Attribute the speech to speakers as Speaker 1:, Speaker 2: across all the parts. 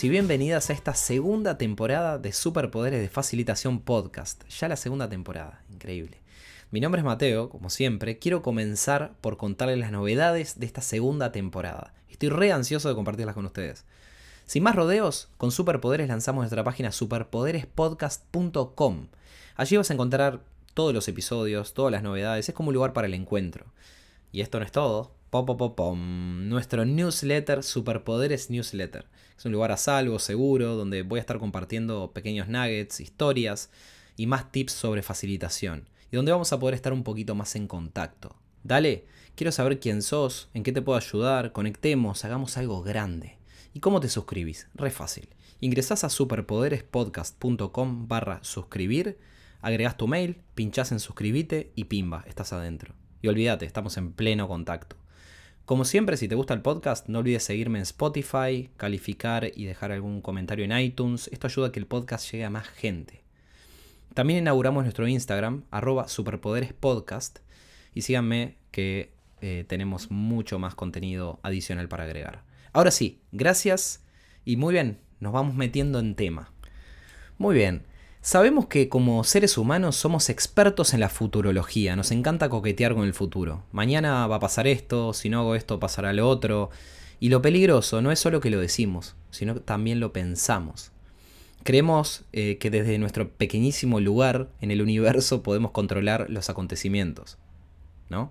Speaker 1: Y bienvenidas a esta segunda temporada de Superpoderes de Facilitación Podcast. Ya la segunda temporada, increíble. Mi nombre es Mateo, como siempre. Quiero comenzar por contarles las novedades de esta segunda temporada. Estoy re ansioso de compartirlas con ustedes. Sin más rodeos, con Superpoderes lanzamos nuestra página superpoderespodcast.com. Allí vas a encontrar todos los episodios, todas las novedades. Es como un lugar para el encuentro. Y esto no es todo. Pom, Nuestro newsletter, Superpoderes Newsletter. Es un lugar a salvo, seguro, donde voy a estar compartiendo pequeños nuggets, historias y más tips sobre facilitación. Y donde vamos a poder estar un poquito más en contacto. Dale, quiero saber quién sos, en qué te puedo ayudar, conectemos, hagamos algo grande. ¿Y cómo te suscribís? Re fácil. Ingresás a superpoderespodcast.com barra suscribir, agregás tu mail, pinchás en suscribite y pimba, estás adentro. Y olvídate, estamos en pleno contacto. Como siempre, si te gusta el podcast, no olvides seguirme en Spotify, calificar y dejar algún comentario en iTunes. Esto ayuda a que el podcast llegue a más gente. También inauguramos nuestro Instagram, arroba superpoderespodcast. Y síganme que eh, tenemos mucho más contenido adicional para agregar. Ahora sí, gracias y muy bien, nos vamos metiendo en tema. Muy bien, Sabemos que como seres humanos somos expertos en la futurología, nos encanta coquetear con el futuro. Mañana va a pasar esto, si no hago esto pasará lo otro. Y lo peligroso no es solo que lo decimos, sino que también lo pensamos. Creemos eh, que desde nuestro pequeñísimo lugar en el universo podemos controlar los acontecimientos. ¿no?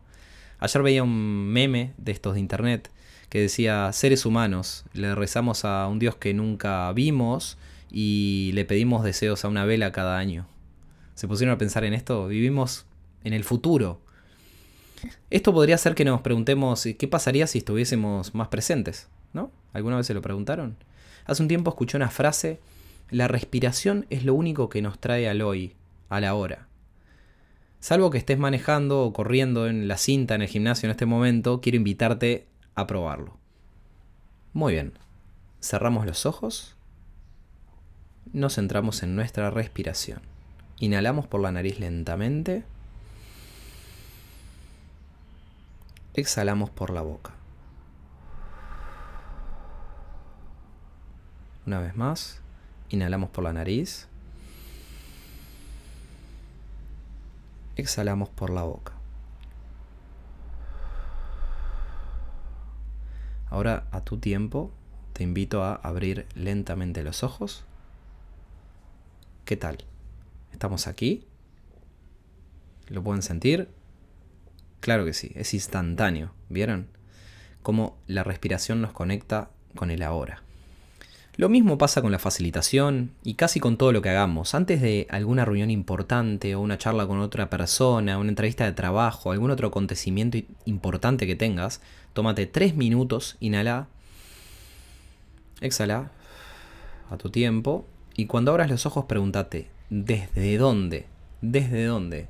Speaker 1: Ayer veía un meme de estos de internet que decía, seres humanos, le rezamos a un Dios que nunca vimos, y le pedimos deseos a una vela cada año. ¿Se pusieron a pensar en esto? Vivimos en el futuro. Esto podría ser que nos preguntemos qué pasaría si estuviésemos más presentes, ¿no? ¿Alguna vez se lo preguntaron? Hace un tiempo escuché una frase, la respiración es lo único que nos trae al hoy, a la hora. Salvo que estés manejando o corriendo en la cinta en el gimnasio en este momento, quiero invitarte a probarlo. Muy bien. Cerramos los ojos nos centramos en nuestra respiración. Inhalamos por la nariz lentamente. Exhalamos por la boca. Una vez más, inhalamos por la nariz. Exhalamos por la boca. Ahora a tu tiempo te invito a abrir lentamente los ojos ¿Qué tal? ¿Estamos aquí? ¿Lo pueden sentir? Claro que sí, es instantáneo, ¿vieron? Cómo la respiración nos conecta con el ahora. Lo mismo pasa con la facilitación y casi con todo lo que hagamos. Antes de alguna reunión importante o una charla con otra persona, una entrevista de trabajo, algún otro acontecimiento importante que tengas, tómate tres minutos, inhala, exhala a tu tiempo y cuando abras los ojos pregúntate, ¿desde dónde? ¿Desde dónde?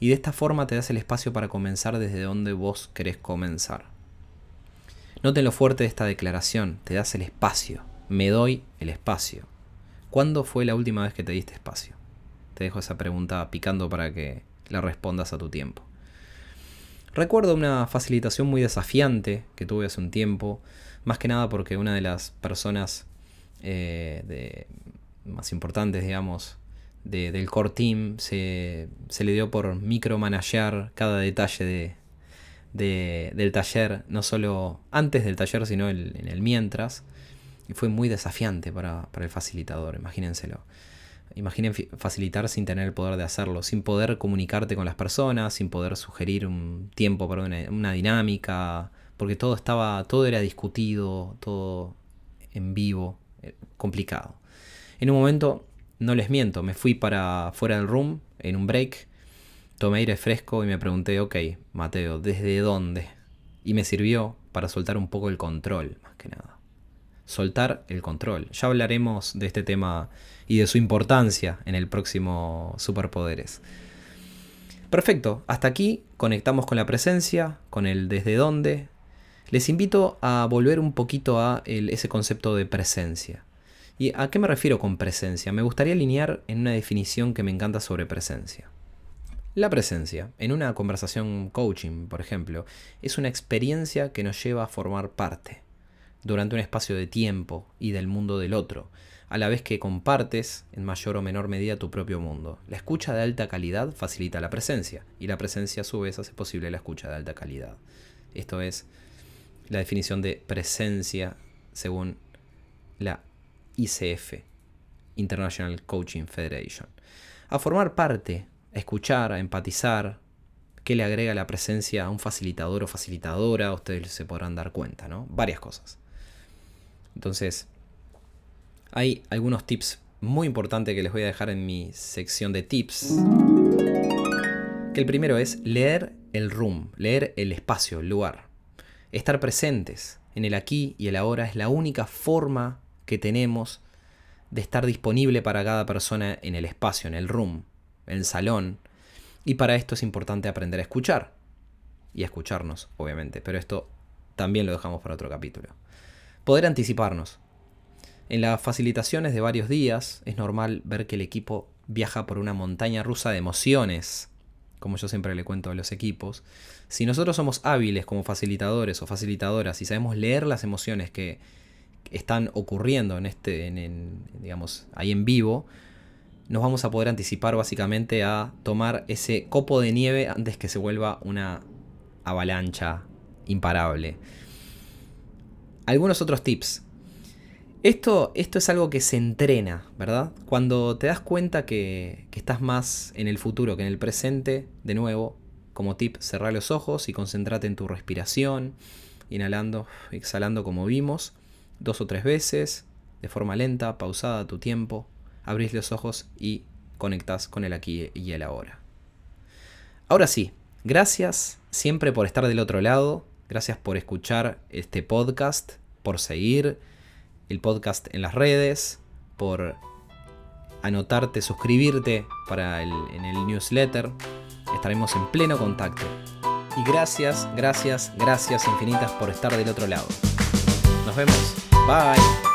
Speaker 1: Y de esta forma te das el espacio para comenzar desde donde vos querés comenzar. Noten lo fuerte de esta declaración, te das el espacio, me doy el espacio. ¿Cuándo fue la última vez que te diste espacio? Te dejo esa pregunta picando para que la respondas a tu tiempo. Recuerdo una facilitación muy desafiante que tuve hace un tiempo, más que nada porque una de las personas eh, de, más importantes, digamos, del core team, se, le dio por micromanagear cada detalle de, del taller, no solo antes del taller, sino en el mientras. Y fue muy desafiante para, el facilitador, imagínenselo. Imaginen facilitar sin tener el poder de hacerlo, sin poder comunicarte con las personas, sin poder sugerir un tiempo para una, una dinámica, porque todo estaba, todo era discutido, todo en vivo, eh, complicado. En un momento, no les miento, me fui para fuera del room, en un break, tomé aire fresco y me pregunté, ok, Mateo, ¿desde dónde? Y me sirvió para soltar un poco el control, más que nada. Soltar el control. Ya hablaremos de este tema y de su importancia en el próximo Superpoderes. Perfecto, hasta aquí conectamos con la presencia, con el desde dónde. Les invito a volver un poquito a ese concepto de presencia. ¿Y a qué me refiero con presencia? Me gustaría alinear en una definición que me encanta sobre presencia. La presencia, en una conversación coaching, por ejemplo, es una experiencia que nos lleva a formar parte. durante un espacio de tiempo y del mundo del otro, a la vez que compartes en mayor o menor medida tu propio mundo. La escucha de alta calidad facilita la presencia y la presencia a su vez hace posible la escucha de alta calidad. Esto es la definición de presencia según la ICF, International Coaching Federation. A formar parte, a escuchar, a empatizar, qué le agrega la presencia a un facilitador o facilitadora, ustedes se podrán dar cuenta, ¿no? Varias cosas. Entonces, hay algunos tips muy importantes que les voy a dejar en mi sección de tips. Que el primero es leer el room, leer el espacio, el lugar. Estar presentes en el aquí y el ahora es la única forma que tenemos de estar disponible para cada persona en el espacio, en el room, en el salón. Y para esto es importante aprender a escuchar. Y a escucharnos, obviamente. Pero esto también lo dejamos para otro capítulo. Poder anticiparnos. En las facilitaciones de varios días es normal ver que el equipo viaja por una montaña rusa de emociones, como yo siempre le cuento a los equipos. Si nosotros somos hábiles como facilitadores o facilitadoras y sabemos leer las emociones que están ocurriendo en este, en, digamos, ahí en vivo, nos vamos a poder anticipar básicamente a tomar ese copo de nieve antes que se vuelva una avalancha imparable. Algunos otros tips. Esto, esto es algo que se entrena, ¿verdad? Cuando te das cuenta que, que estás más en el futuro que en el presente, de nuevo, como tip, cerrar los ojos y concentrate en tu respiración, inhalando, exhalando como vimos dos o tres veces, de forma lenta, pausada tu tiempo, abrís los ojos y conectás con el aquí y el ahora. Ahora sí, gracias siempre por estar del otro lado, gracias por escuchar este podcast, por seguir el podcast en las redes, por anotarte, suscribirte para el, en el newsletter. Estaremos en pleno contacto. Y gracias, gracias, gracias infinitas por estar del otro lado. Nos vemos. Bye.